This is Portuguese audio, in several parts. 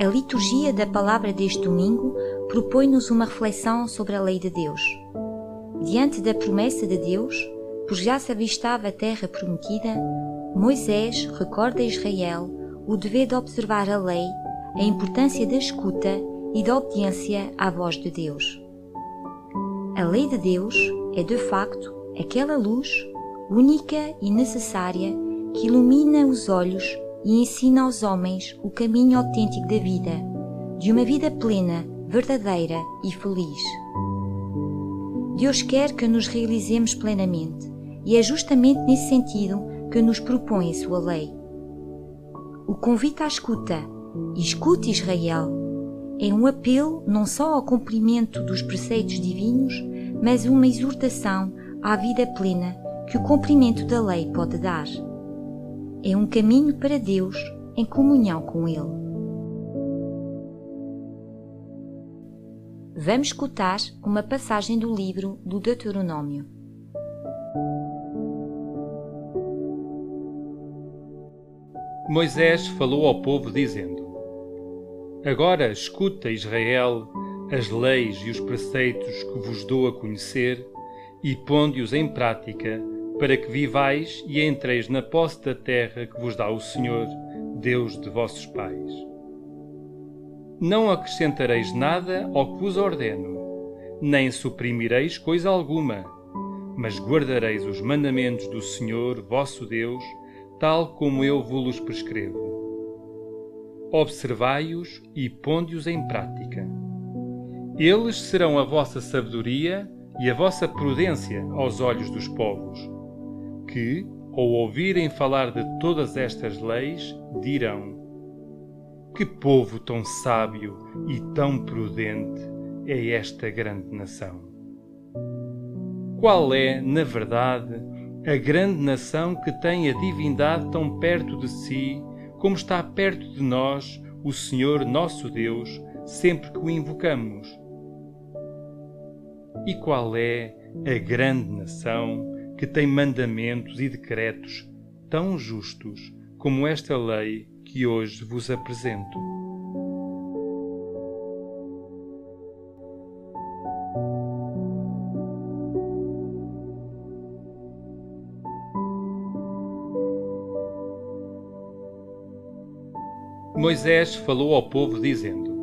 A liturgia da palavra deste domingo propõe-nos uma reflexão sobre a lei de Deus. Diante da promessa de Deus, por já se avistava a terra prometida, Moisés recorda a Israel o dever de observar a lei, a importância da escuta e da obediência à voz de Deus. A lei de Deus é, de facto, aquela luz única e necessária que ilumina os olhos e ensina aos homens o caminho autêntico da vida, de uma vida plena, verdadeira e feliz. Deus quer que nos realizemos plenamente e é justamente nesse sentido que nos propõe a sua lei. O convite à escuta, escute Israel, é um apelo não só ao cumprimento dos preceitos divinos, mas uma exortação à vida plena que o cumprimento da lei pode dar é um caminho para Deus em comunhão com Ele. Vamos escutar uma passagem do livro do Deuteronômio. Moisés falou ao povo, dizendo: Agora escuta, Israel, as leis e os preceitos que vos dou a conhecer, e ponde-os em prática para que vivais e entreis na posse da terra que vos dá o Senhor, Deus de vossos pais. Não acrescentareis nada ao que vos ordeno, nem suprimireis coisa alguma, mas guardareis os mandamentos do Senhor, vosso Deus, tal como eu vos prescrevo. Observai-os e ponde-os em prática. Eles serão a vossa sabedoria e a vossa prudência aos olhos dos povos que, ao ouvirem falar de todas estas leis, dirão: Que povo tão sábio e tão prudente é esta grande nação! Qual é, na verdade, a grande nação que tem a divindade tão perto de si, como está perto de nós o Senhor nosso Deus, sempre que o invocamos? E qual é a grande nação que tem mandamentos e decretos tão justos como esta lei que hoje vos apresento. Moisés falou ao povo, dizendo: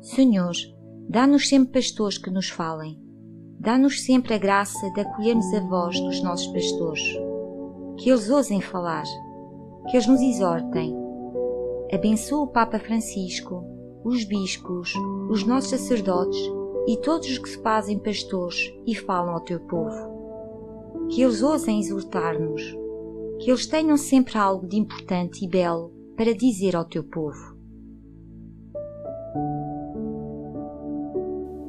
Senhor, dá-nos sempre pastores que nos falem Dá-nos sempre a graça de acolhermos a voz dos nossos pastores, que eles ousem falar, que eles nos exortem. Abençoa o Papa Francisco, os bispos, os nossos sacerdotes e todos os que se fazem pastores e falam ao teu povo. Que eles ousem exortar-nos, que eles tenham sempre algo de importante e belo para dizer ao teu povo.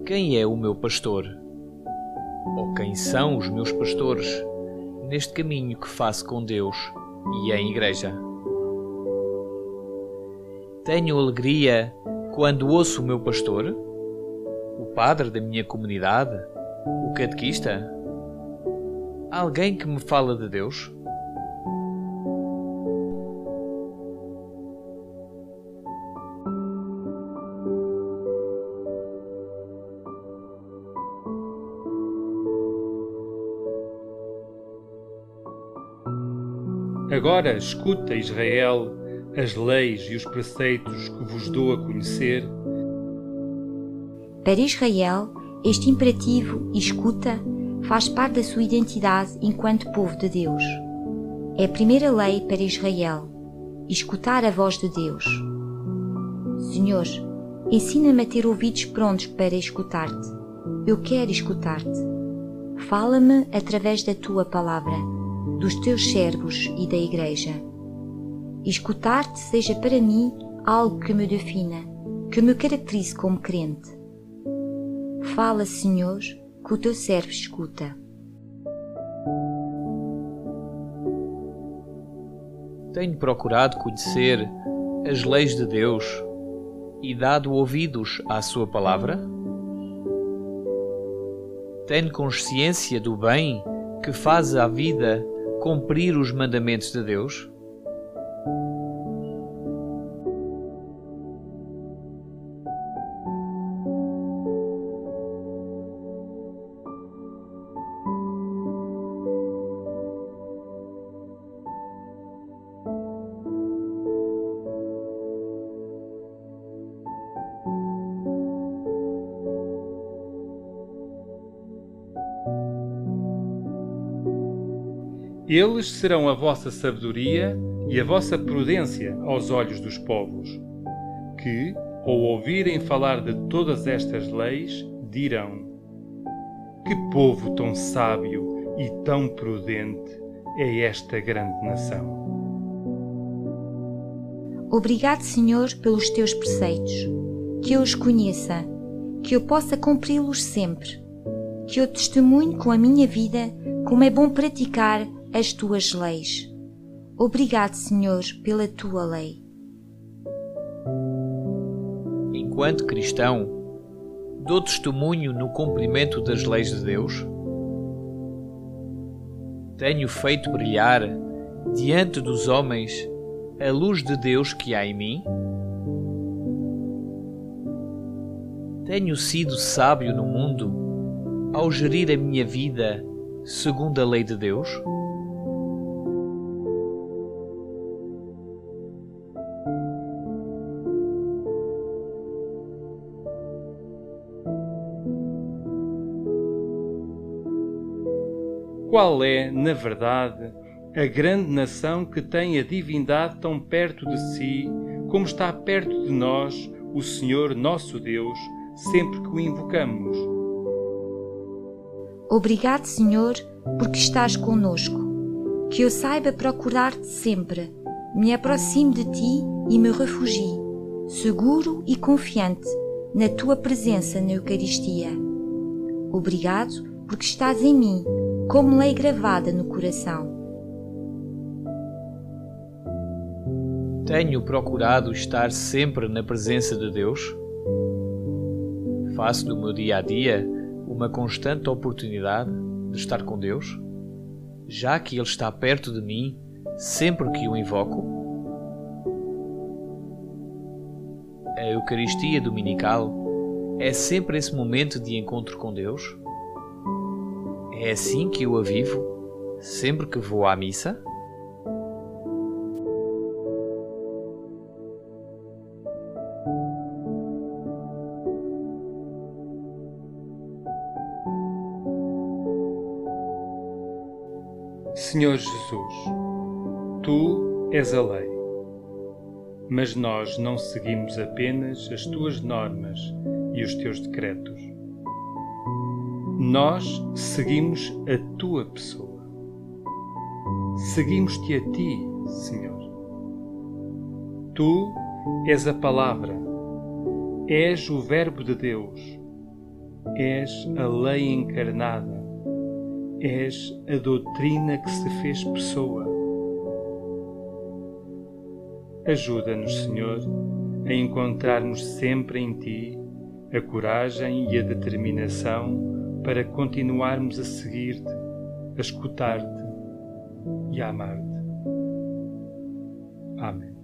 Quem é o meu pastor? Ou quem são os meus pastores neste caminho que faço com Deus e em Igreja. Tenho alegria quando ouço o meu pastor, o padre da minha comunidade, o catequista, alguém que me fala de Deus. Agora escuta, Israel, as leis e os preceitos que vos dou a conhecer. Para Israel, este imperativo escuta faz parte da sua identidade enquanto povo de Deus. É a primeira lei para Israel, escutar a voz de Deus. Senhor, ensina-me a ter ouvidos prontos para escutar-te. Eu quero escutar-te. Fala-me através da tua palavra dos teus servos e da Igreja. Escutar-te seja para mim algo que me defina, que me caracterize como crente. Fala, Senhor, que o teu servo escuta. Tenho procurado conhecer as leis de Deus e dado ouvidos à Sua palavra? Tenho consciência do bem que faz à vida cumprir os mandamentos de Deus? Eles serão a vossa sabedoria e a vossa prudência aos olhos dos povos, que, ao ouvirem falar de todas estas leis, dirão: Que povo tão sábio e tão prudente é esta grande nação. Obrigado, Senhor, pelos teus preceitos, que eu os conheça, que eu possa cumpri-los sempre, que eu testemunhe com a minha vida como é bom praticar as tuas leis. Obrigado, Senhor, pela tua lei. Enquanto cristão, dou testemunho no cumprimento das leis de Deus? Tenho feito brilhar diante dos homens a luz de Deus que há em mim? Tenho sido sábio no mundo ao gerir a minha vida segundo a lei de Deus? Qual é, na verdade, a grande nação que tem a divindade tão perto de si, como está perto de nós o Senhor nosso Deus, sempre que o invocamos? Obrigado, Senhor, porque estás conosco. Que eu saiba procurar-te sempre, me aproxime de ti e me refugie, seguro e confiante, na tua presença na Eucaristia. Obrigado porque estás em mim como lei gravada no coração. Tenho procurado estar sempre na presença de Deus? Faço do meu dia a dia uma constante oportunidade de estar com Deus, já que Ele está perto de mim sempre que o invoco? A Eucaristia Dominical é sempre esse momento de encontro com Deus? É assim que eu a vivo, sempre que vou à missa? Senhor Jesus, tu és a lei, mas nós não seguimos apenas as tuas normas e os teus decretos nós seguimos a tua pessoa. Seguimos-te a ti, Senhor. Tu és a palavra, és o Verbo de Deus, és a lei encarnada, és a doutrina que se fez pessoa. Ajuda-nos, Senhor, a encontrarmos sempre em Ti a coragem e a determinação para continuarmos a seguir-te, a escutar-te e a amar-te. Amém.